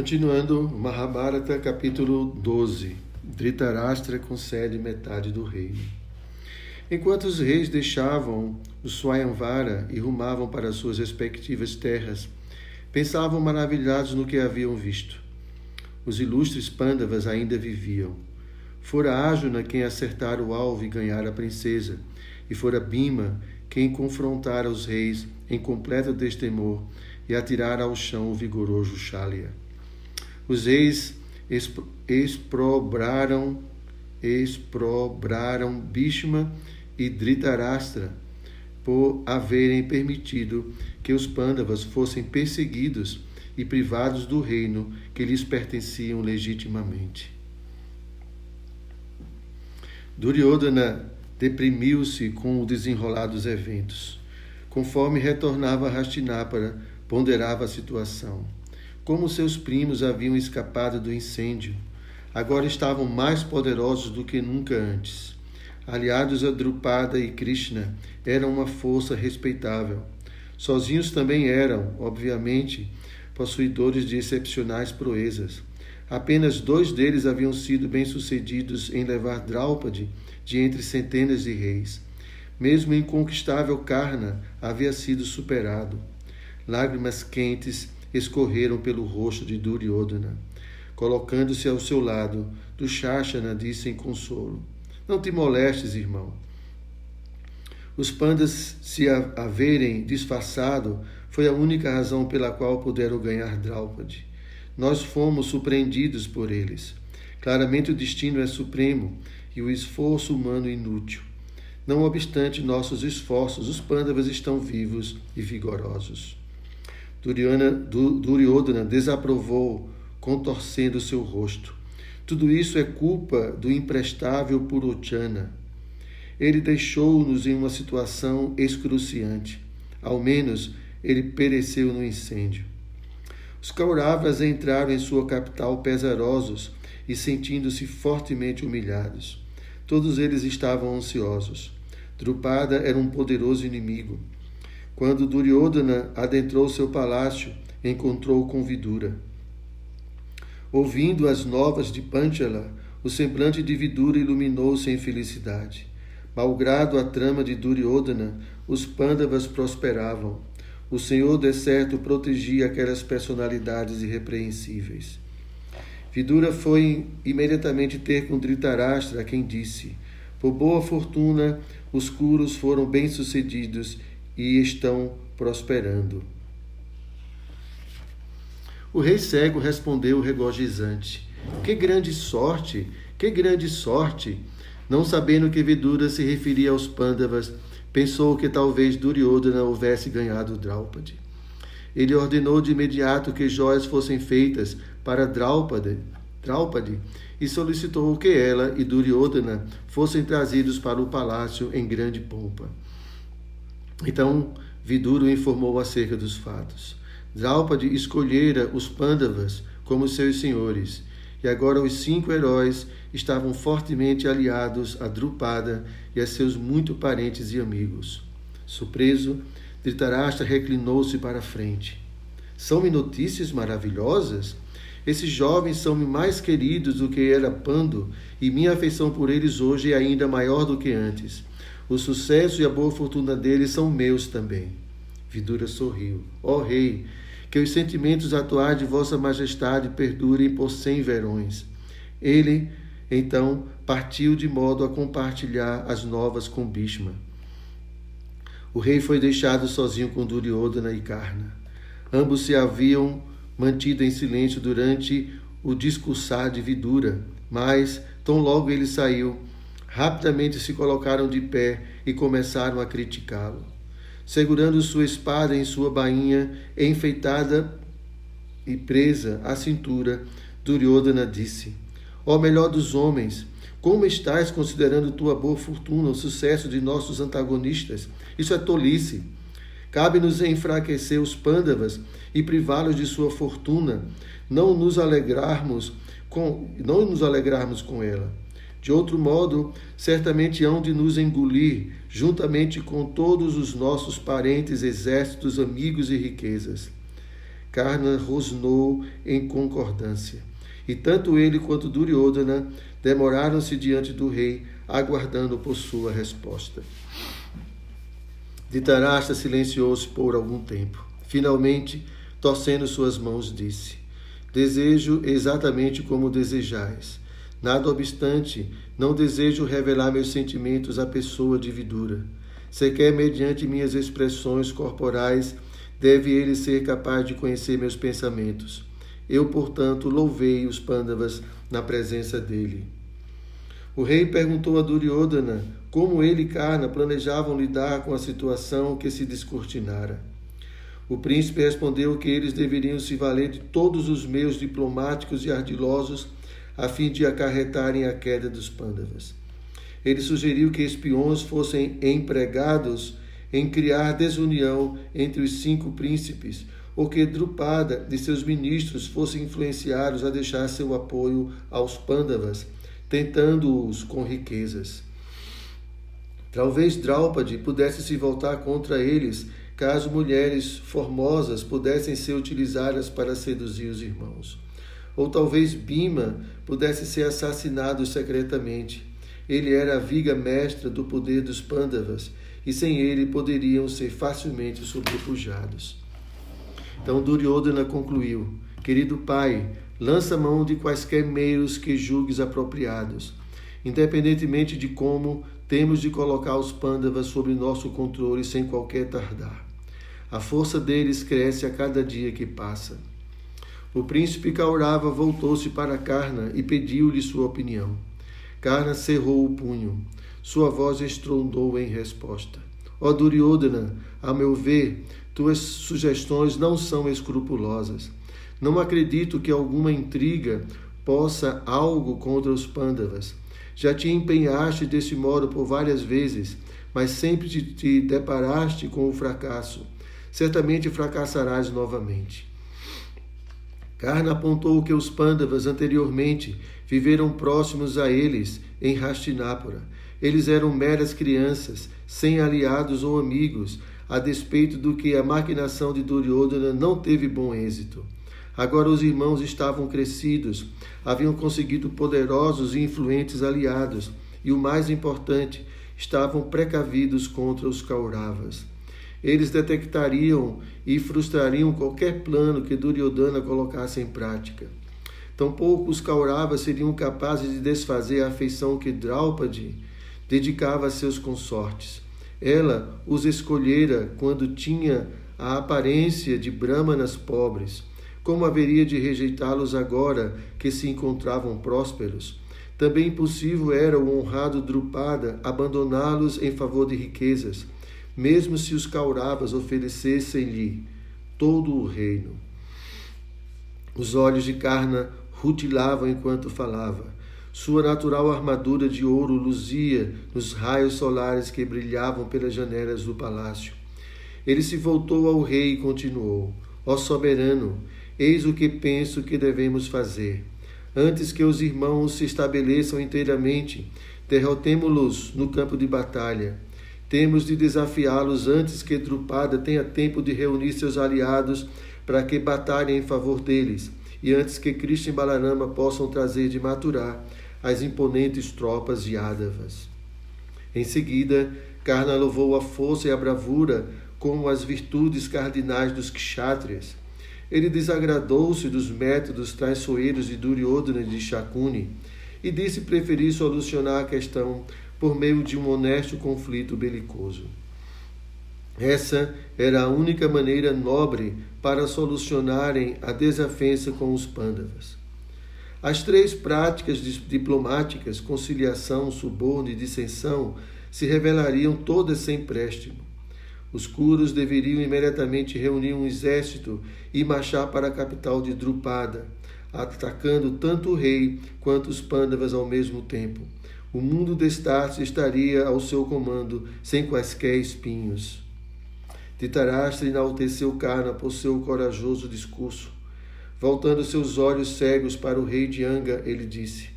Continuando, Mahabharata, capítulo 12. Dhritarashtra concede metade do reino. Enquanto os reis deixavam o Swayamvara e rumavam para suas respectivas terras, pensavam maravilhados no que haviam visto. Os ilustres Pandavas ainda viviam. Fora Arjuna quem acertara o alvo e ganhara a princesa, e fora Bhima quem confrontara os reis em completo destemor e atirara ao chão o vigoroso Shalya. Os reis exprobraram, exprobraram Bhishma e Dhritarashtra por haverem permitido que os Pandavas fossem perseguidos e privados do reino que lhes pertenciam legitimamente. Duryodhana deprimiu-se com o desenrolar dos eventos. Conforme retornava a Hastinapara, ponderava a situação. Como seus primos haviam escapado do incêndio, agora estavam mais poderosos do que nunca antes. Aliados a Drupada e Krishna, eram uma força respeitável. Sozinhos também eram, obviamente, possuidores de excepcionais proezas. Apenas dois deles haviam sido bem-sucedidos em levar Draupadi de entre centenas de reis. Mesmo o inconquistável Karna havia sido superado. Lágrimas quentes escorreram pelo rosto de Duryodhana. Colocando-se ao seu lado, Dushashana disse em consolo: Não te molestes, irmão. Os pandas se haverem disfarçado foi a única razão pela qual puderam ganhar Draupadi. Nós fomos surpreendidos por eles. Claramente o destino é supremo e o esforço humano inútil. Não obstante nossos esforços, os Pandavas estão vivos e vigorosos. Duryodhana desaprovou, contorcendo seu rosto. Tudo isso é culpa do imprestável Purochana. Ele deixou-nos em uma situação excruciante. Ao menos ele pereceu no incêndio. Os Kauravas entraram em sua capital pesarosos e sentindo-se fortemente humilhados. Todos eles estavam ansiosos. Drupada era um poderoso inimigo. Quando Duryodhana adentrou seu palácio, encontrou com Vidura. Ouvindo as novas de Panchala, o semblante de Vidura iluminou-se em felicidade. Malgrado a trama de Duryodhana, os Pandavas prosperavam. O Senhor, de certo, protegia aquelas personalidades irrepreensíveis. Vidura foi imediatamente ter com Dhritarashtra, quem disse: Por boa fortuna, os curos foram bem-sucedidos e estão prosperando. O rei cego respondeu regozijante: Que grande sorte, que grande sorte! Não sabendo que Vidura se referia aos Pandavas, pensou que talvez Duryodhana houvesse ganhado Draupadi. Ele ordenou de imediato que joias fossem feitas para Draupadi, Draupadi e solicitou que ela e Duryodhana fossem trazidos para o palácio em grande pompa. Então Vidura informou acerca dos fatos. Draupadi escolhera os Pandavas como seus senhores, e agora os cinco heróis estavam fortemente aliados a Drupada e a seus muito parentes e amigos. Surpreso, Dhritarashtra reclinou-se para a frente. São-me notícias maravilhosas? Esses jovens são-me mais queridos do que era Pando, e minha afeição por eles hoje é ainda maior do que antes. O sucesso e a boa fortuna deles são meus também. Vidura sorriu. Ó oh, rei, que os sentimentos atuais de vossa majestade perdurem por cem verões. Ele, então, partiu de modo a compartilhar as novas com Bhishma. O rei foi deixado sozinho com Duryodhana e Karna. Ambos se haviam mantido em silêncio durante o discursar de Vidura, mas, tão logo ele saiu, rapidamente se colocaram de pé e começaram a criticá-lo. Segurando sua espada em sua bainha, enfeitada e presa à cintura, Duryodhana disse: Ó melhor dos homens, como estás considerando tua boa fortuna o sucesso de nossos antagonistas? Isso é tolice. Cabe-nos enfraquecer os pândavas e privá-los de sua fortuna, não nos alegrarmos com não nos alegrarmos com ela. De outro modo, certamente hão de nos engolir, juntamente com todos os nossos parentes, exércitos, amigos e riquezas. Karna rosnou em concordância. E tanto ele quanto Duryodhana demoraram-se diante do rei, aguardando por sua resposta. Dhritarashtra silenciou-se por algum tempo. Finalmente, torcendo suas mãos, disse: Desejo exatamente como desejais. Nada obstante, não desejo revelar meus sentimentos à pessoa de Vidura. Sequer mediante minhas expressões corporais deve ele ser capaz de conhecer meus pensamentos. Eu, portanto, louvei os Pandavas na presença dele. O rei perguntou a Duryodhana como ele e Karna planejavam lidar com a situação que se descortinara. O príncipe respondeu que eles deveriam se valer de todos os meios diplomáticos e ardilosos a fim de acarretarem a queda dos Pandavas. Ele sugeriu que espiões fossem empregados em criar desunião entre os cinco príncipes, ou que Drupada e seus ministros fossem influenciados a deixar seu apoio aos Pandavas tentando-os com riquezas. Talvez Draupadi pudesse se voltar contra eles, caso mulheres formosas pudessem ser utilizadas para seduzir os irmãos. Ou talvez Bima pudesse ser assassinado secretamente. Ele era a viga mestra do poder dos Pandavas, e sem ele poderiam ser facilmente sobrepujados. Então Duryodhana concluiu: Querido pai, lança mão de quaisquer meios que julgues apropriados. Independentemente de como, temos de colocar os pândavas sob nosso controle sem qualquer tardar. A força deles cresce a cada dia que passa. O príncipe Kaurava voltou-se para Karna e pediu-lhe sua opinião. Karna cerrou o punho. Sua voz estrondou em resposta. Ó Duryodhana, a meu ver, tuas sugestões não são escrupulosas. Não acredito que alguma intriga possa algo contra os Pandavas. Já te empenhaste desse modo por várias vezes, mas sempre te deparaste com o fracasso. Certamente fracassarás novamente. Karna apontou que os Pandavas anteriormente viveram próximos a eles em Hastinapura. Eles eram meras crianças, sem aliados ou amigos, a despeito do que a maquinação de Duryodhana não teve bom êxito. Agora os irmãos estavam crescidos, haviam conseguido poderosos e influentes aliados, e o mais importante, estavam precavidos contra os Kauravas. Eles detectariam e frustrariam qualquer plano que Duryodhana colocasse em prática. Tampouco os Kauravas seriam capazes de desfazer a afeição que Draupadi dedicava a seus consortes. Ela os escolhera quando tinha a aparência de brahmanas pobres como haveria de rejeitá-los agora que se encontravam prósperos? Também impossível era o honrado Drupada abandoná-los em favor de riquezas, mesmo se os Kauravas oferecessem-lhe todo o reino. Os olhos de Karna rutilavam enquanto falava. Sua natural armadura de ouro luzia nos raios solares que brilhavam pelas janelas do palácio. Ele se voltou ao rei e continuou: Ó soberano, Eis o que penso que devemos fazer. Antes que os irmãos se estabeleçam inteiramente, derrotemo-los no campo de batalha. Temos de desafiá-los antes que Drupada tenha tempo de reunir seus aliados para que batalhem em favor deles, e antes que Krishna e Balarama possam trazer de Maturá as imponentes tropas de Ádavas. Em seguida, Karna louvou a força e a bravura como as virtudes cardinais dos kshatriyas ele desagradou-se dos métodos traiçoeiros de Duryodhana e de Shakuni e disse preferir solucionar a questão por meio de um honesto conflito belicoso. Essa era a única maneira nobre para solucionarem a desafensa com os Pandavas. As três práticas diplomáticas, conciliação, suborno e dissensão, se revelariam todas sem préstimo. Os curos deveriam imediatamente reunir um exército e marchar para a capital de Drupada, atacando tanto o rei quanto os Pandavas ao mesmo tempo. O mundo de Estácio estaria ao seu comando, sem quaisquer espinhos. Titarastra enalteceu Karna por seu corajoso discurso. Voltando seus olhos cegos para o rei de Anga, ele disse: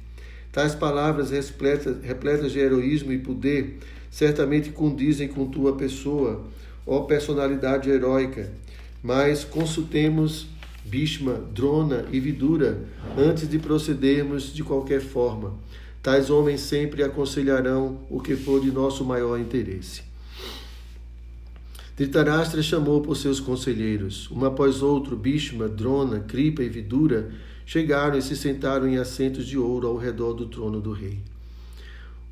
Tais palavras repletas, repletas de heroísmo e poder certamente condizem com tua pessoa, ó personalidade heróica, mas consultemos Bhishma, Drona e Vidura antes de procedermos de qualquer forma. Tais homens sempre aconselharão o que for de nosso maior interesse. Dhritarashtra chamou por seus conselheiros. Um após outro, Bhishma, Drona, Kripa e Vidura chegaram e se sentaram em assentos de ouro ao redor do trono do rei.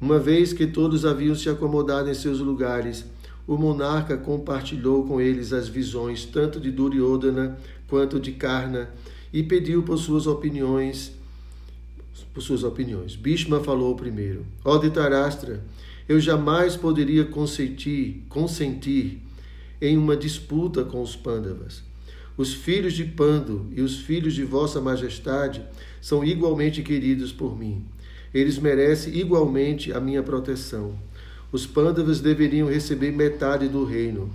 Uma vez que todos haviam se acomodado em seus lugares, o monarca compartilhou com eles as visões tanto de Duryodhana quanto de Karna e pediu por suas opiniões por suas opiniões. Bhishma falou primeiro: Ó Dhritarashtra, eu jamais poderia consentir, consentir em uma disputa com os Pandavas. Os filhos de Pando e os filhos de Vossa Majestade são igualmente queridos por mim. Eles merecem igualmente a minha proteção. Os Pandavas deveriam receber metade do reino.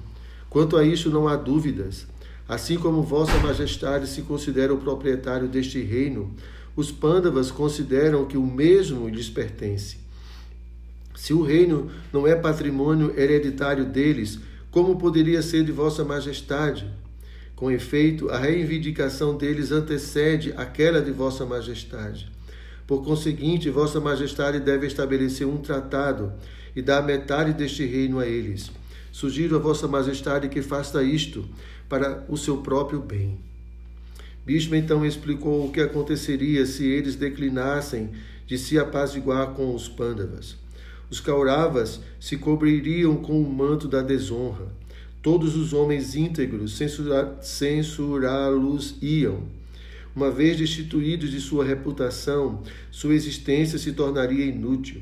Quanto a isso, não há dúvidas. Assim como Vossa Majestade se considera o proprietário deste reino, os Pandavas consideram que o mesmo lhes pertence. Se o reino não é patrimônio hereditário deles, como poderia ser de Vossa Majestade? Com efeito, a reivindicação deles antecede aquela de Vossa Majestade. Por conseguinte, Vossa Majestade deve estabelecer um tratado e dar metade deste reino a eles. Sugiro a Vossa Majestade que faça isto para o seu próprio bem. Bhishma então explicou o que aconteceria se eles declinassem de se apaziguar com os Pandavas. Os Kauravas se cobririam com o manto da desonra. Todos os homens íntegros censurá-los iam. Uma vez destituídos de sua reputação, sua existência se tornaria inútil.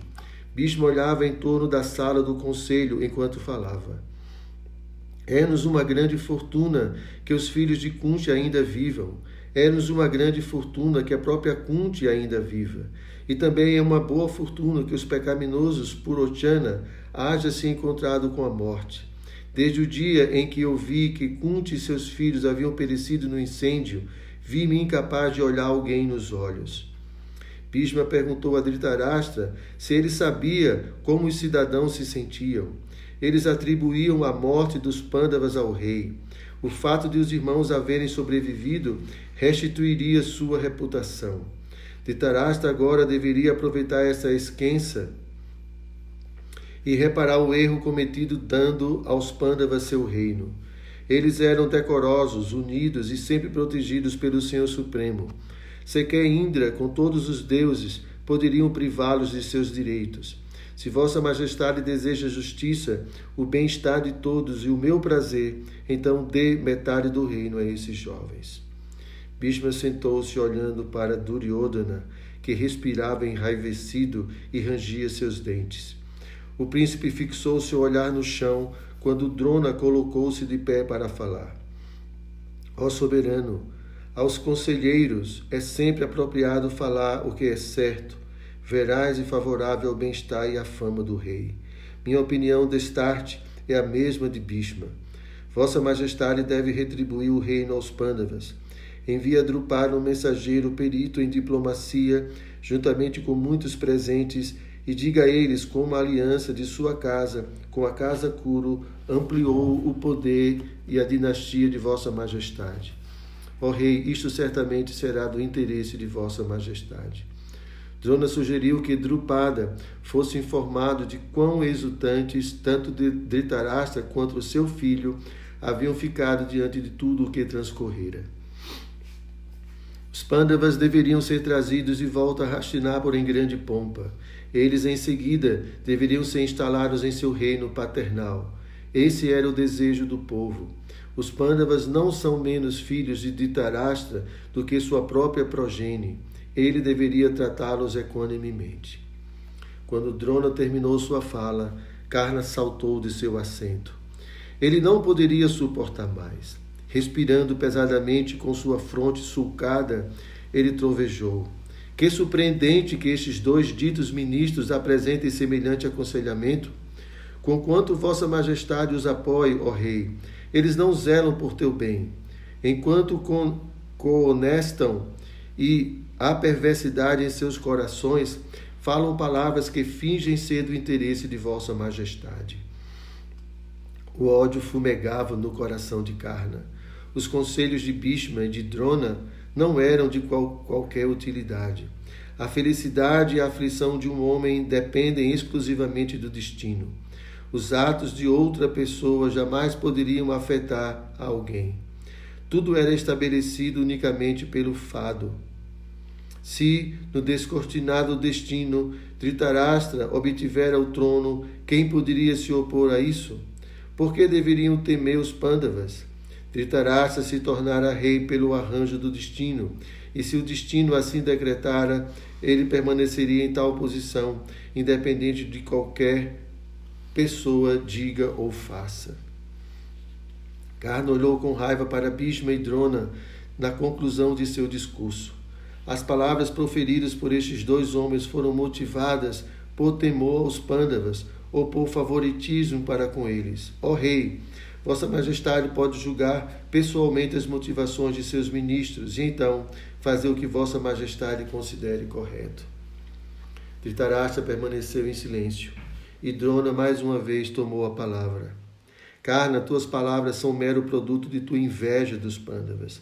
Bhishma olhava em torno da sala do conselho enquanto falava. É-nos uma grande fortuna que os filhos de Kunti ainda vivam. É-nos uma grande fortuna que a própria Kunti ainda viva. E também é uma boa fortuna que os pecaminosos Purochana haja se encontrado com a morte. Desde o dia em que eu vi que Kunti e seus filhos haviam perecido no incêndio, vi-me incapaz de olhar alguém nos olhos. Bhishma perguntou a Dhritarashtra se ele sabia como os cidadãos se sentiam. Eles atribuíam a morte dos Pandavas ao rei. O fato de os irmãos haverem sobrevivido restituiria sua reputação. Dhritarashtra agora deveria aproveitar essa esquença e reparar o erro cometido dando aos Pandavas seu reino. Eles eram decorosos, unidos e sempre protegidos pelo Senhor Supremo. Sequer Indra, com todos os deuses, poderiam privá-los de seus direitos. Se Vossa Majestade deseja justiça, o bem-estar de todos e o meu prazer, então dê metade do reino a esses jovens. Bhishma sentou-se olhando para Duryodhana, que respirava enraivecido e rangia seus dentes. O príncipe fixou seu olhar no chão quando Drona colocou-se de pé para falar. Ó soberano, aos conselheiros é sempre apropriado falar o que é certo, veraz e favorável ao bem-estar e à fama do rei. Minha opinião destarte é a mesma de Bhishma. Vossa Majestade deve retribuir o reino aos Pandavas envia Drupal um mensageiro perito em diplomacia, juntamente com muitos presentes, e diga a eles como a aliança de sua casa com a casa Kuru ampliou o poder e a dinastia de Vossa Majestade. Ó Rei, isto certamente será do interesse de Vossa Majestade. Drona sugeriu que Drupada fosse informado de quão exultantes tanto Dhritarashtra quanto seu filho haviam ficado diante de tudo o que transcorrera. Os Pandavas deveriam ser trazidos de volta a Hastinapur em grande pompa. Eles, em seguida, deveriam ser instalados em seu reino paternal. Esse era o desejo do povo. Os Pandavas não são menos filhos de Dhritarashtra do que sua própria progenie. Ele deveria tratá-los equanimemente. Quando Drona terminou sua fala, Karna saltou de seu assento. Ele não poderia suportar mais. Respirando pesadamente com sua fronte sulcada, ele trovejou. Que surpreendente que estes dois ditos ministros apresentem semelhante aconselhamento. Conquanto Vossa Majestade os apoie, ó Rei, eles não zelam por teu bem. Enquanto cohonestam e há perversidade em seus corações, falam palavras que fingem ser do interesse de Vossa Majestade. O ódio fumegava no coração de Karna. os conselhos de Bhishma e de Drona não eram de qual, qualquer utilidade. A felicidade e a aflição de um homem dependem exclusivamente do destino. Os atos de outra pessoa jamais poderiam afetar alguém. Tudo era estabelecido unicamente pelo fado. Se, no descortinado destino, Dhritarashtra obtivera o trono, quem poderia se opor a isso? Por que deveriam temer os Pandavas? Dhritarashtra se tornara rei pelo arranjo do destino, e se o destino assim decretara, ele permaneceria em tal posição, independente de qualquer pessoa diga ou faça. Karna olhou com raiva para Bhishma e Drona na conclusão de seu discurso. As palavras proferidas por estes dois homens foram motivadas por temor aos Pandavas ou por favoritismo para com eles. Ó oh, rei, Vossa Majestade pode julgar pessoalmente as motivações de seus ministros e então fazer o que Vossa Majestade considere correto. Dhritarashtra permaneceu em silêncio e Drona mais uma vez tomou a palavra. Karna, tuas palavras são mero produto de tua inveja dos Pandavas.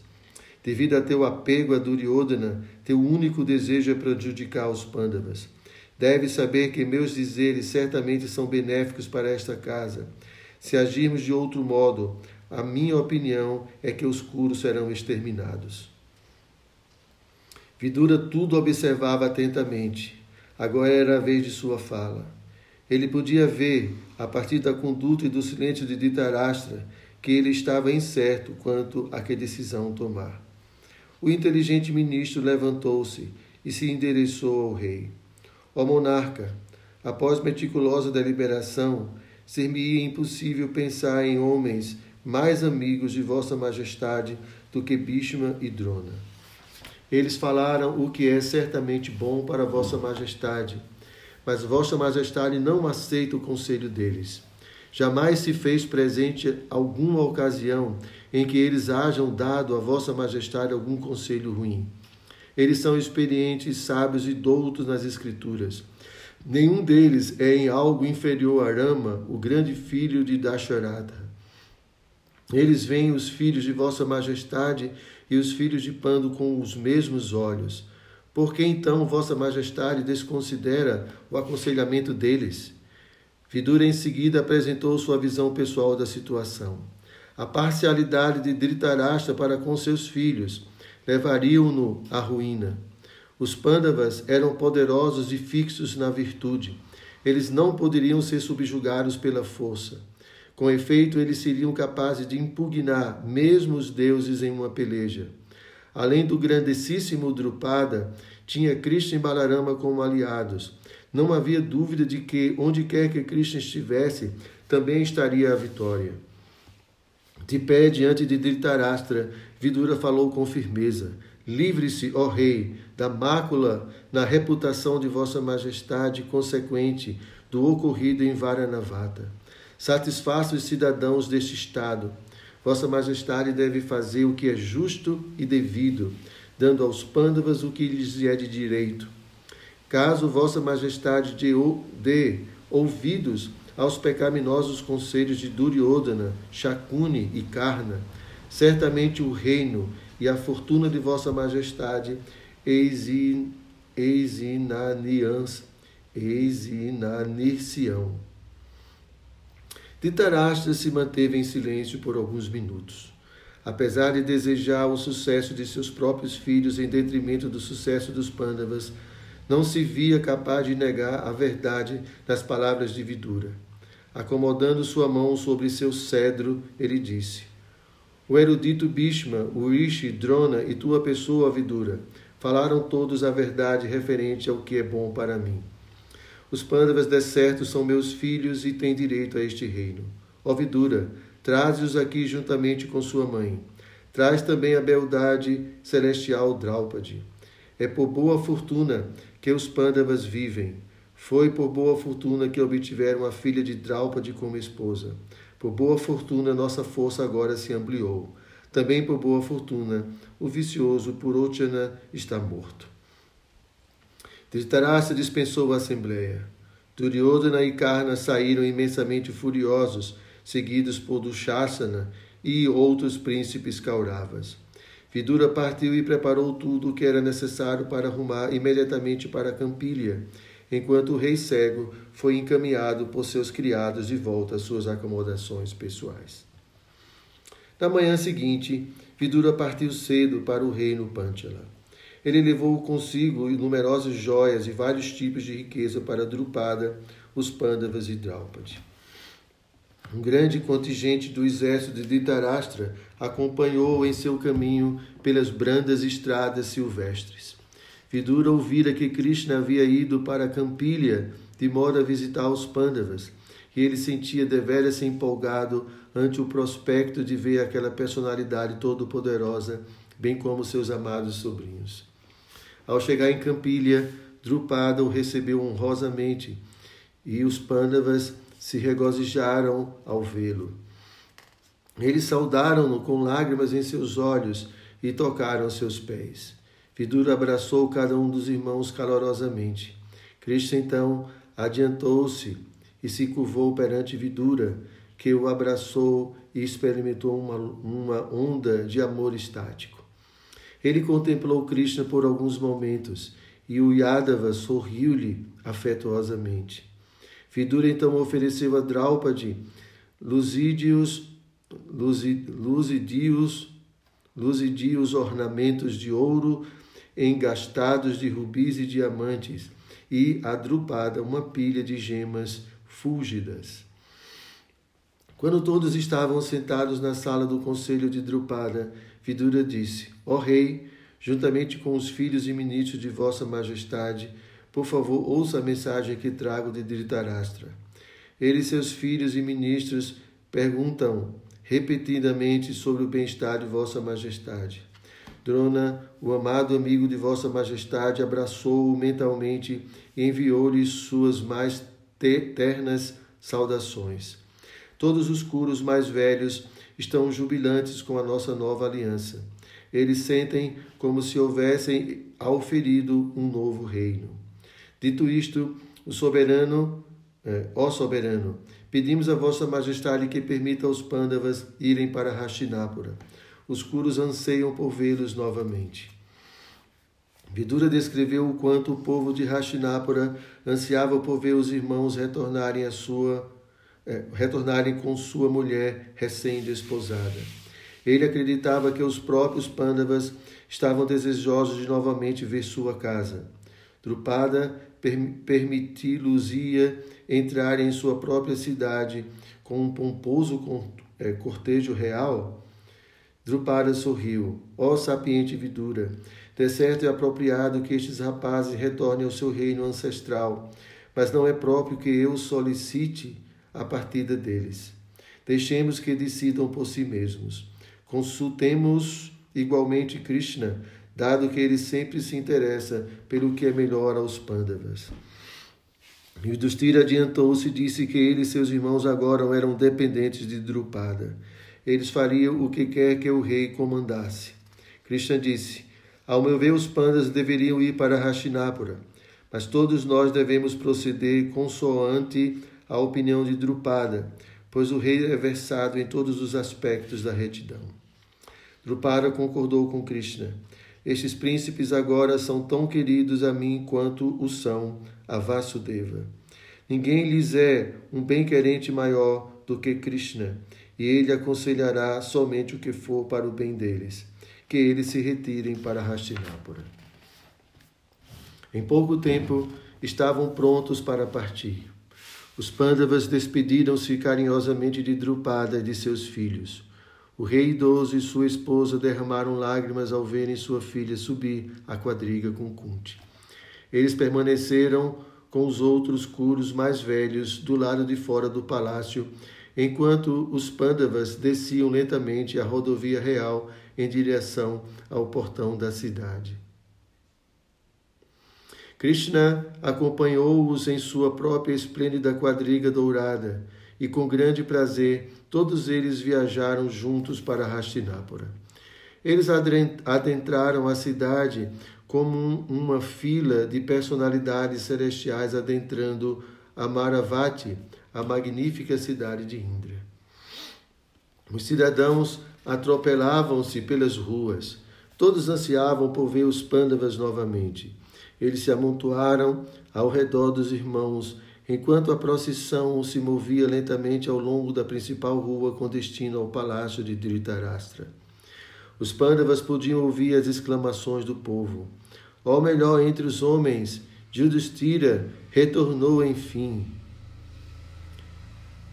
Devido a teu apego a Duryodhana, teu único desejo é prejudicar os Pandavas. Deves saber que meus dizeres certamente são benéficos para esta casa. Se agirmos de outro modo, a minha opinião é que os curos serão exterminados. Vidura tudo observava atentamente. Agora era a vez de sua fala. Ele podia ver, a partir da conduta e do silêncio de Dhritarashtra, que ele estava incerto quanto a que decisão tomar. O inteligente ministro levantou-se e se endereçou ao rei. Ó monarca, após meticulosa deliberação, ser-me-ia impossível pensar em homens mais amigos de Vossa Majestade do que Bhishma e Drona. Eles falaram o que é certamente bom para Vossa Majestade mas Vossa Majestade não aceita o conselho deles. Jamais se fez presente alguma ocasião em que eles hajam dado a Vossa Majestade algum conselho ruim. Eles são experientes, sábios e doutos nas Escrituras. Nenhum deles é em algo inferior a Rama, o grande filho de Dasharatha. Eles veem os filhos de Vossa Majestade e os filhos de Pando com os mesmos olhos. Por que então Vossa Majestade desconsidera o aconselhamento deles? Vidura em seguida apresentou sua visão pessoal da situação. A parcialidade de Dhritarashtra para com seus filhos levariam-no à ruína. Os Pandavas eram poderosos e fixos na virtude. Eles não poderiam ser subjugados pela força. Com efeito, eles seriam capazes de impugnar mesmo os deuses em uma peleja. Além do grandessíssimo Drupada, tinha Krishna e Balarama como aliados. Não havia dúvida de que, onde quer que Krishna estivesse, também estaria a vitória. De pé diante de Dhritarashtra, Vidura falou com firmeza: Livre-se, ó rei, da mácula na reputação de Vossa Majestade consequente do ocorrido em Varanavata. Satisfaça os cidadãos deste Estado Vossa Majestade deve fazer o que é justo e devido, dando aos pândavas o que lhes é de direito. Caso Vossa Majestade dê ouvidos aos pecaminosos conselhos de Duryodhana, Shakuni e Karna, certamente o reino e a fortuna de Vossa Majestade exinanir-se-ão. Dhritarashtra se manteve em silêncio por alguns minutos. Apesar de desejar o sucesso de seus próprios filhos em detrimento do sucesso dos Pandavas, não se via capaz de negar a verdade nas palavras de Vidura. Acomodando sua mão sobre seu cedro, ele disse: O erudito Bhishma, o Rishi, Drona e tua pessoa, Vidura, falaram todos a verdade referente ao que é bom para mim. Os pândavas desertos são meus filhos e têm direito a este reino. Ó Vidura, traze-os aqui juntamente com sua mãe. Traz também a beldade celestial Draupadi. É por boa fortuna que os pândavas vivem. Foi por boa fortuna que obtiveram a filha de Draupadi como esposa. Por boa fortuna, nossa força agora se ampliou. Também por boa fortuna, o vicioso Purochana está morto. Dhritarashtra dispensou a assembleia. Duryodhana e Karna saíram imensamente furiosos, seguidos por Dushasana e outros príncipes Kauravas. Vidura partiu e preparou tudo o que era necessário para arrumar imediatamente para Campília, enquanto o rei cego foi encaminhado por seus criados de volta às suas acomodações pessoais. Na manhã seguinte, Vidura partiu cedo para o reino Panchala. Ele levou consigo numerosas joias e vários tipos de riqueza para Drupada, os Pandavas e Draupadi. Um grande contingente do exército de Dhritarashtra acompanhou em seu caminho pelas brandas estradas silvestres. Vidura ouvira que Krishna havia ido para Campilha de modo a visitar os Pandavas, e ele sentia deveras empolgado ante o prospecto de ver aquela personalidade todo-poderosa, bem como seus amados sobrinhos. Ao chegar em Campilha, Drupada o recebeu honrosamente, e os Pandavas se regozijaram ao vê-lo. Eles saudaram-no com lágrimas em seus olhos e tocaram seus pés. Vidura abraçou cada um dos irmãos calorosamente. Cristo então adiantou-se e se curvou perante Vidura, que o abraçou e experimentou uma, uma onda de amor estático. Ele contemplou Krishna por alguns momentos e o Yadava sorriu-lhe afetuosamente. Vidura então ofereceu a Draupadi luzidios, luzidios, luzidios ornamentos de ouro engastados de rubis e diamantes, e a Drupada uma pilha de gemas fúlgidas. Quando todos estavam sentados na sala do conselho de Drupada, Vidura disse: Ó rei, juntamente com os filhos e ministros de vossa majestade, por favor, ouça a mensagem que trago de Dhritarashtra. Ele e seus filhos e ministros perguntam repetidamente sobre o bem-estar de Vossa Majestade. Drona, o amado amigo de Vossa Majestade, abraçou-o mentalmente e enviou-lhe suas mais ternas saudações. Todos os curos mais velhos estão jubilantes com a nossa nova aliança. Eles sentem como se houvessem auferido um novo reino. Dito isto, o soberano, é, ó soberano, pedimos a vossa majestade que permita aos Pandavas irem para Hastinapura. Os curos anseiam por vê-los novamente. Vidura descreveu o quanto o povo de Hastinapura ansiava por ver os irmãos retornarem a sua é, retornarem com sua mulher recém-desposada. Ele acreditava que os próprios Pandavas estavam desejosos de novamente ver sua casa. Drupada permiti-los-ia entrar em sua própria cidade com um pomposo é, cortejo real? Drupada sorriu. Ó oh, sapiente Vidura, de certo é apropriado que estes rapazes retornem ao seu reino ancestral, mas não é próprio que eu solicite a partida deles. Deixemos que decidam por si mesmos. Consultemos igualmente Krishna dado que ele sempre se interessa pelo que é melhor aos Pandavas. Yudhishthira adiantou-se e disse que ele e seus irmãos agora eram dependentes de Drupada. Eles fariam o que quer que o rei comandasse. Krishna disse: Ao meu ver, os pandas deveriam ir para Hastinapura, mas todos nós devemos proceder consoante a opinião de Drupada, pois o rei é versado em todos os aspectos da retidão. Drupada concordou com Krishna. Estes príncipes agora são tão queridos a mim quanto o são a Vasudeva. Ninguém lhes é um bem-querente maior do que Krishna, e ele aconselhará somente o que for para o bem deles, que eles se retirem para Hastinapura. Em pouco tempo estavam prontos para partir. Os Pandavas despediram-se carinhosamente de Drupada e de seus filhos. O rei idoso e sua esposa derramaram lágrimas ao verem sua filha subir a quadriga com Kunti. Eles permaneceram com os outros curos mais velhos do lado de fora do palácio, enquanto os Pandavas desciam lentamente a rodovia real em direção ao portão da cidade. Krishna acompanhou-os em sua própria esplêndida quadriga dourada e com grande prazer todos eles viajaram juntos para Hastinapura. Eles adentraram a cidade como uma fila de personalidades celestiais adentrando Amaravati, a magnífica cidade de Indra. Os cidadãos atropelavam-se pelas ruas. Todos ansiavam por ver os pândavas novamente. Eles se amontoaram ao redor dos irmãos, enquanto a procissão se movia lentamente ao longo da principal rua com destino ao palácio de Dhritarashtra. Os pândavas podiam ouvir as exclamações do povo. Ou melhor, entre os homens, Judistira retornou enfim.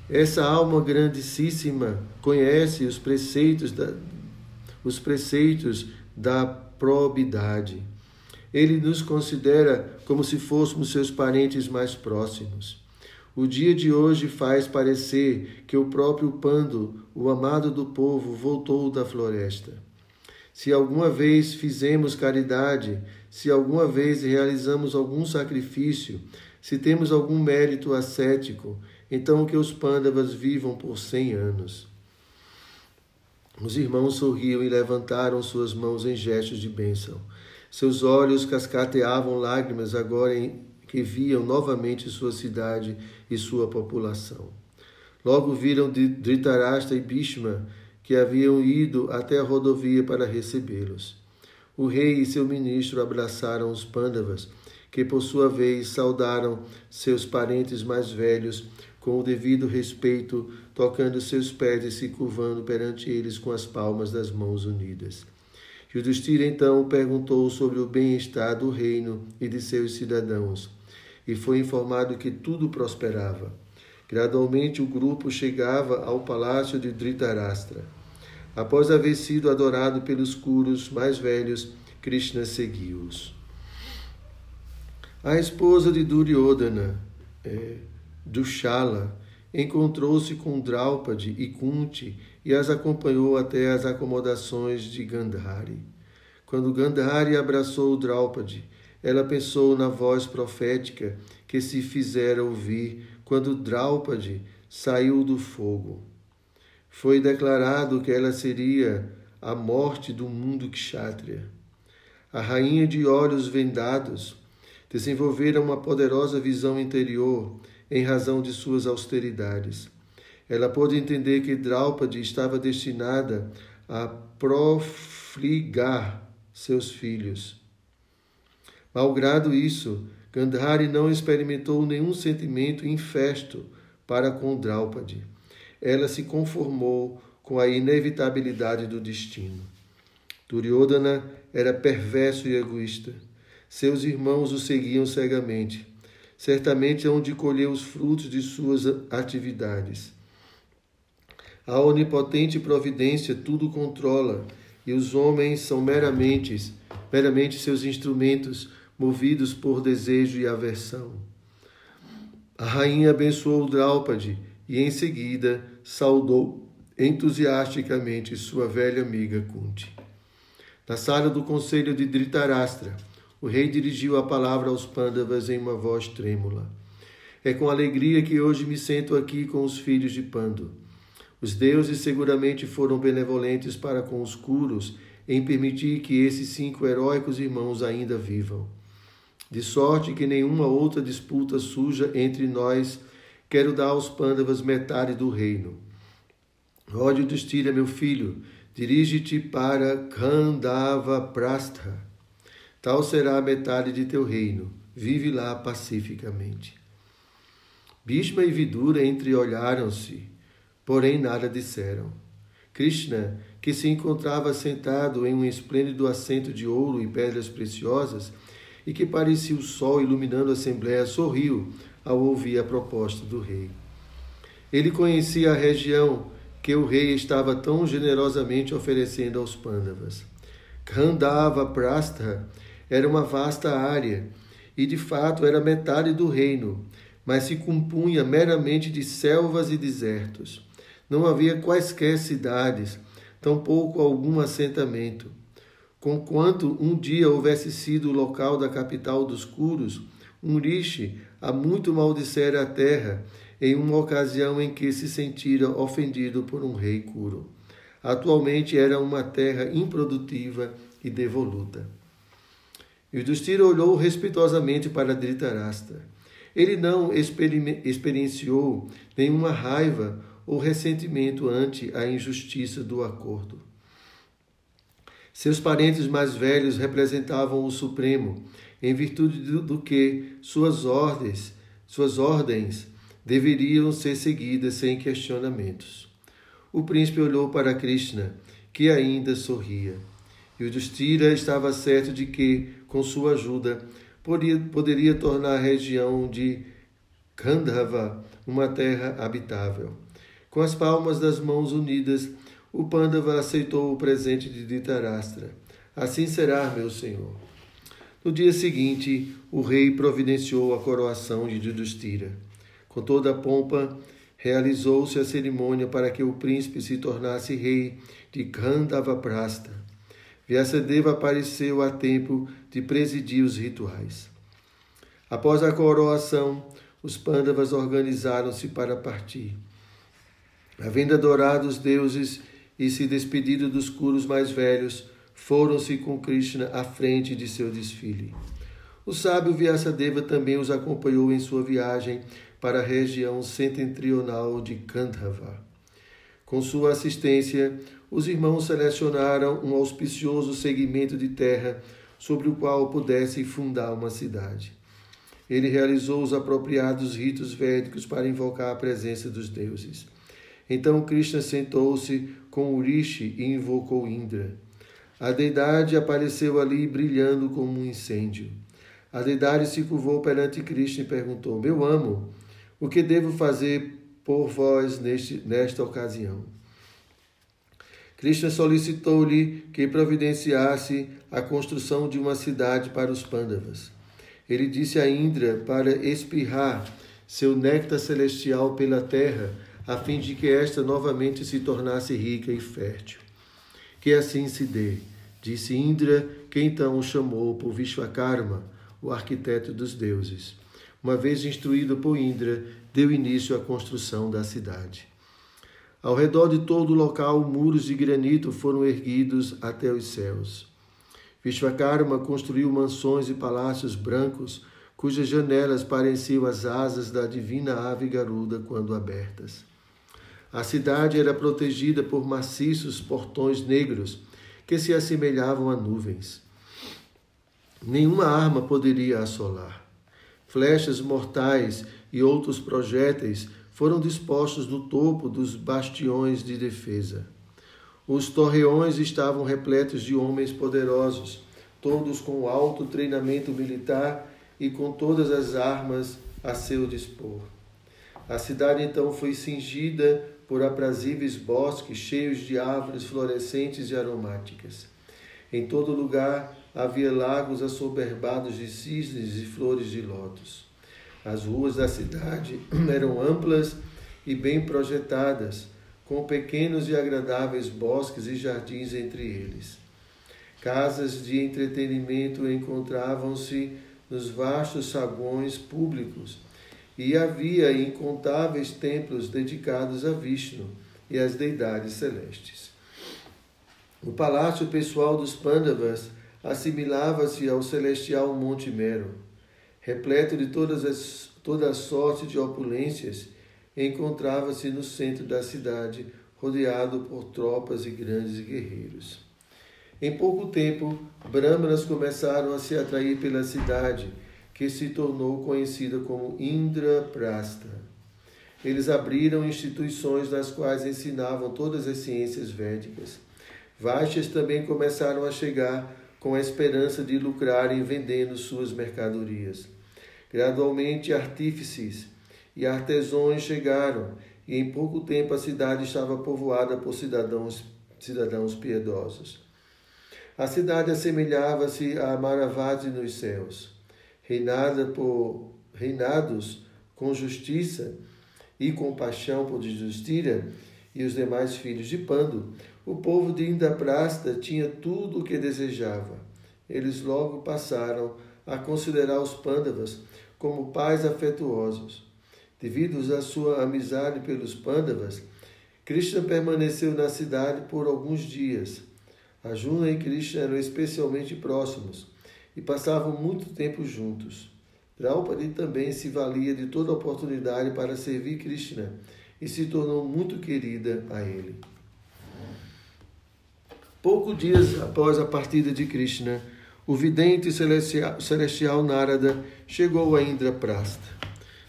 Essa alma grandíssima conhece os preceitos da, os preceitos da probidade. Ele nos considera como se fôssemos seus parentes mais próximos. O dia de hoje faz parecer que o próprio Pando, o amado do povo, voltou da floresta. Se alguma vez fizemos caridade, se alguma vez realizamos algum sacrifício, se temos algum mérito ascético, então que os pândavas vivam por cem anos. Os irmãos sorriam e levantaram suas mãos em gestos de bênção. Seus olhos cascateavam lágrimas agora em que viam novamente sua cidade e sua população. Logo viram Dhritarashtra e Bhishma, que haviam ido até a rodovia para recebê-los. O rei e seu ministro abraçaram os pândavas, que por sua vez saudaram seus parentes mais velhos com o devido respeito, tocando seus pés e se curvando perante eles com as palmas das mãos unidas. Judistira então perguntou sobre o bem-estar do reino e de seus cidadãos, e foi informado que tudo prosperava. Gradualmente o grupo chegava ao palácio de Dhritarashtra. Após haver sido adorado pelos curos mais velhos, Krishna seguiu-os. A esposa de Duryodhana, é, Dushala, encontrou-se com Draupadi e Kunti e as acompanhou até as acomodações de Gandhari. Quando Gandhari abraçou Draupadi, ela pensou na voz profética que se fizera ouvir quando Draupadi saiu do fogo. Foi declarado que ela seria a morte do mundo kshatriya. A rainha de olhos vendados desenvolvera uma poderosa visão interior em razão de suas austeridades. Ela pôde entender que Draupadi estava destinada a profligar seus filhos. Malgrado isso, Gandhari não experimentou nenhum sentimento infesto para com Draupadi. Ela se conformou com a inevitabilidade do destino. Duryodhana era perverso e egoísta. Seus irmãos o seguiam cegamente certamente é onde colher os frutos de suas atividades. A onipotente providência tudo controla, e os homens são meramente, meramente seus instrumentos, movidos por desejo e aversão. A rainha abençoou Draupadi e em seguida saudou entusiasticamente sua velha amiga Kunti. Na sala do conselho de Dhritarashtra, o rei dirigiu a palavra aos Pandavas em uma voz trêmula. É com alegria que hoje me sento aqui com os filhos de Pando. Os deuses seguramente foram benevolentes para com os Kuros em permitir que esses cinco heróicos irmãos ainda vivam. De sorte que nenhuma outra disputa suja entre nós quero dar aos Pandavas metade do reino. Ódio Destira, meu filho, dirige-te para Khandava Prastha Tal será a metade de teu reino. Vive lá pacificamente. Bhishma e Vidura entreolharam-se, porém nada disseram. Krishna, que se encontrava sentado em um esplêndido assento de ouro e pedras preciosas, e que parecia o sol iluminando a assembléia, sorriu ao ouvir a proposta do rei. Ele conhecia a região que o rei estava tão generosamente oferecendo aos Pandavas. Khandava Prastha era uma vasta área, e de fato era metade do reino, mas se compunha meramente de selvas e desertos. Não havia quaisquer cidades, tampouco algum assentamento. Conquanto um dia houvesse sido o local da capital dos Curos, um rishi a muito maldissera a terra em uma ocasião em que se sentira ofendido por um rei curo. Atualmente era uma terra improdutiva e devoluta. Yudhishthira olhou respeitosamente para Dhritarashtra. Ele não experienciou nenhuma raiva ou ressentimento ante a injustiça do acordo. Seus parentes mais velhos representavam o Supremo, em virtude do que suas ordens, suas ordens deveriam ser seguidas sem questionamentos. O príncipe olhou para Krishna, que ainda sorria. E o Justira estava certo de que, com sua ajuda, poderia, poderia tornar a região de Kandhava uma terra habitável. Com as palmas das mãos unidas, o Pandava aceitou o presente de Dhritarashtra. Assim será, meu senhor. No dia seguinte, o rei providenciou a coroação de Yudhishthira. Com toda a pompa, realizou-se a cerimônia para que o príncipe se tornasse rei de Khandavaprastha. Vyasadeva apareceu a tempo de presidir os rituais. Após a coroação, os Pandavas organizaram-se para partir. Havendo adorado os deuses e se despedido dos curos mais velhos, foram-se com Krishna à frente de seu desfile. O sábio Vyasadeva também os acompanhou em sua viagem para a região setentrional de Kandhava. Com sua assistência, os irmãos selecionaram um auspicioso segmento de terra sobre o qual pudessem fundar uma cidade. Ele realizou os apropriados ritos védicos para invocar a presença dos deuses. Então Krishna sentou-se com Urishi e invocou Indra. A deidade apareceu ali brilhando como um incêndio. A deidade se curvou perante Krishna e perguntou: Meu amo, o que devo fazer por vós neste, nesta ocasião? Krishna solicitou-lhe que providenciasse a construção de uma cidade para os Pandavas. Ele disse a Indra para espirrar seu néctar celestial pela terra, a fim de que esta novamente se tornasse rica e fértil. Que assim se dê, disse Indra, que então o chamou por Vishvakarma, o arquiteto dos deuses. Uma vez instruído por Indra, deu início à construção da cidade. Ao redor de todo o local, muros de granito foram erguidos até os céus. Vishvakarma construiu mansões e palácios brancos, cujas janelas pareciam as asas da divina ave garuda quando abertas. A cidade era protegida por maciços portões negros que se assemelhavam a nuvens. Nenhuma arma poderia assolar. Flechas mortais e outros projéteis foram dispostos no topo dos bastiões de defesa. Os torreões estavam repletos de homens poderosos, todos com alto treinamento militar e com todas as armas a seu dispor. A cidade então foi cingida por aprazíveis bosques cheios de árvores florescentes e aromáticas. Em todo lugar havia lagos assoberbados de cisnes e flores de lótus. As ruas da cidade eram amplas e bem projetadas, com pequenos e agradáveis bosques e jardins entre eles. Casas de entretenimento encontravam-se nos vastos saguões públicos e havia incontáveis templos dedicados a Vishnu e às deidades celestes. O palácio pessoal dos Pandavas assimilava-se ao celestial Monte Mero, repleto de todas as, toda a sorte de opulências, encontrava-se no centro da cidade, rodeado por tropas e grandes guerreiros. Em pouco tempo, brahmanas começaram a se atrair pela cidade que se tornou conhecida como Indraprastha. Eles abriram instituições nas quais ensinavam todas as ciências védicas. Vaixas também começaram a chegar com a esperança de lucrarem vendendo suas mercadorias. Gradualmente, artífices e artesãos chegaram, e em pouco tempo a cidade estava povoada por cidadãos, cidadãos piedosos. A cidade assemelhava-se a Maravati nos céus reinada por reinados com justiça e compaixão por Justira e os demais filhos de Pando, o povo de Indaprasta tinha tudo o que desejava. Eles logo passaram a considerar os Pandavas como pais afetuosos. Devido à sua amizade pelos Pandavas, Krishna permaneceu na cidade por alguns dias. Arjuna e Krishna eram especialmente próximos e passavam muito tempo juntos. Draupadi também se valia de toda oportunidade para servir Krishna e se tornou muito querida a ele. Poucos dias após a partida de Krishna, o vidente celestial, Narada chegou a Indraprasta.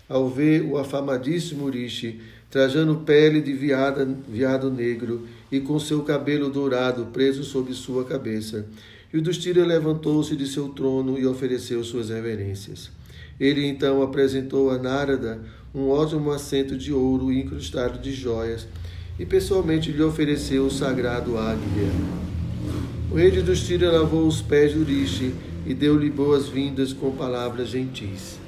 Ao ver o afamadíssimo Rishi trajando pele de viado negro e com seu cabelo dourado preso sobre sua cabeça, Yudhishthira levantou-se de seu trono e ofereceu suas reverências. Ele então apresentou a Narada um ótimo assento de ouro incrustado de joias e pessoalmente lhe ofereceu o sagrado águia. O rei de Dustira lavou os pés do Rishi e deu-lhe boas-vindas com palavras gentis.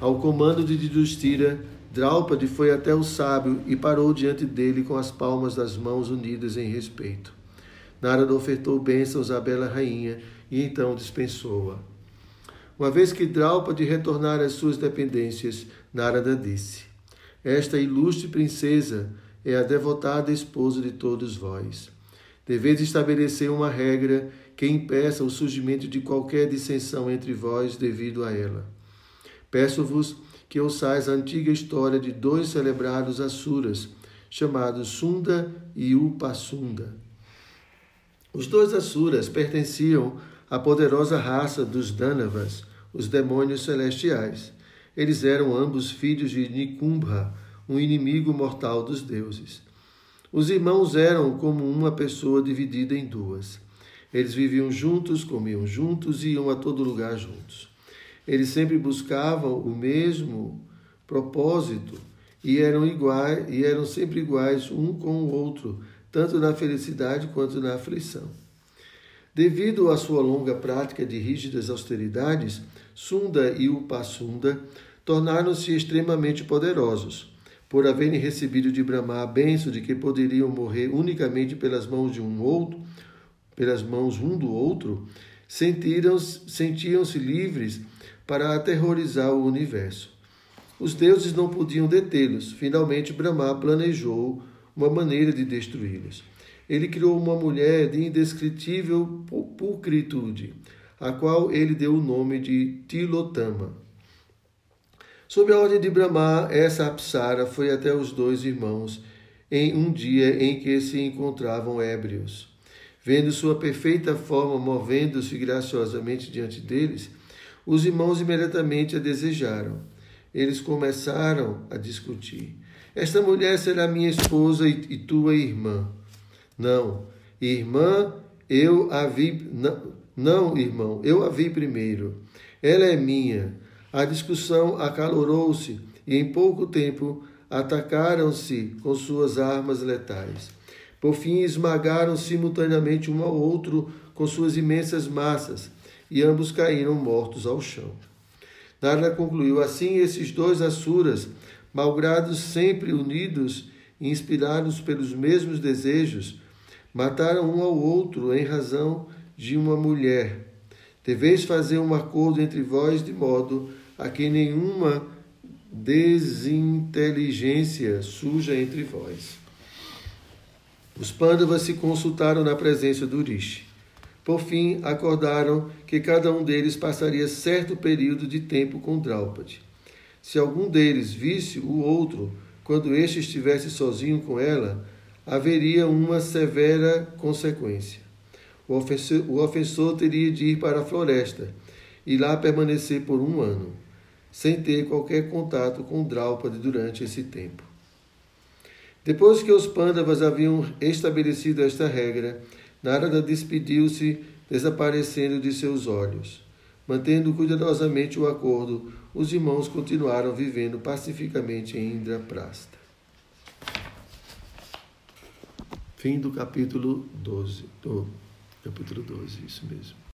Ao comando de Dustira, Draupadi foi até o sábio e parou diante dele com as palmas das mãos unidas em respeito. Narada ofertou bênçãos à bela rainha e então dispensou-a. Uma vez que Draupadi retornara às suas dependências, Narada disse: Esta ilustre princesa é a devotada esposa de todos vós. Deveis estabelecer uma regra que impeça o surgimento de qualquer dissensão entre vós devido a ela. Peço-vos que ouçais a antiga história de dois celebrados Asuras, chamados Sunda e Upasunda. Os dois Asuras pertenciam à poderosa raça dos Danavas, os demônios celestiais. Eles eram ambos filhos de Nikumbha, um inimigo mortal dos deuses. Os irmãos eram como uma pessoa dividida em duas. Eles viviam juntos, comiam juntos e iam a todo lugar juntos. Eles sempre buscavam o mesmo propósito e eram iguais e eram sempre iguais um com o outro, tanto na felicidade quanto na aflição. Devido à sua longa prática de rígidas austeridades, Sunda e Upasunda tornaram-se extremamente poderosos. Por haverem recebido de Brahma a benção de que poderiam morrer unicamente pelas mãos de um outro, pelas mãos um do outro, sentiam-se livres para aterrorizar o universo. Os deuses não podiam detê-los. Finalmente, Brahma planejou uma maneira de destruí-los. Ele criou uma mulher de indescritível pulcritude, a qual ele deu o nome de Tilotama. Sob a ordem de Brahma, essa Apsara foi até os dois irmãos em um dia em que se encontravam ébrios. Vendo sua perfeita forma movendo-se graciosamente diante deles, os irmãos imediatamente a desejaram. Eles começaram a discutir. Esta mulher será minha esposa e, tua irmã. Não, irmã, eu a vi. Não, não, irmão, eu a vi primeiro. Ela é minha. A discussão acalorou-se e em pouco tempo atacaram-se com suas armas letais. Por fim, esmagaram simultaneamente um ao outro com suas imensas massas e ambos caíram mortos ao chão. Narada concluiu: Assim, esses dois Asuras, malgrados sempre unidos e inspirados pelos mesmos desejos, mataram um ao outro em razão de uma mulher. Deveis fazer um acordo entre vós de modo a que nenhuma desinteligência suja entre vós. Os Pandavas se consultaram na presença do Rishi. Por fim, acordaram que cada um deles passaria certo período de tempo com Draupadi. Se algum deles visse o outro quando este estivesse sozinho com ela, haveria uma severa consequência. O ofensor, o ofensor teria de ir para a floresta e lá permanecer por um ano, sem ter qualquer contato com Draupadi durante esse tempo. Depois que os Pandavas haviam estabelecido esta regra, Narada despediu-se, desaparecendo de seus olhos. Mantendo cuidadosamente o acordo, os irmãos continuaram vivendo pacificamente em Indraprasta. Fim do capítulo 12. Do capítulo 12, isso mesmo.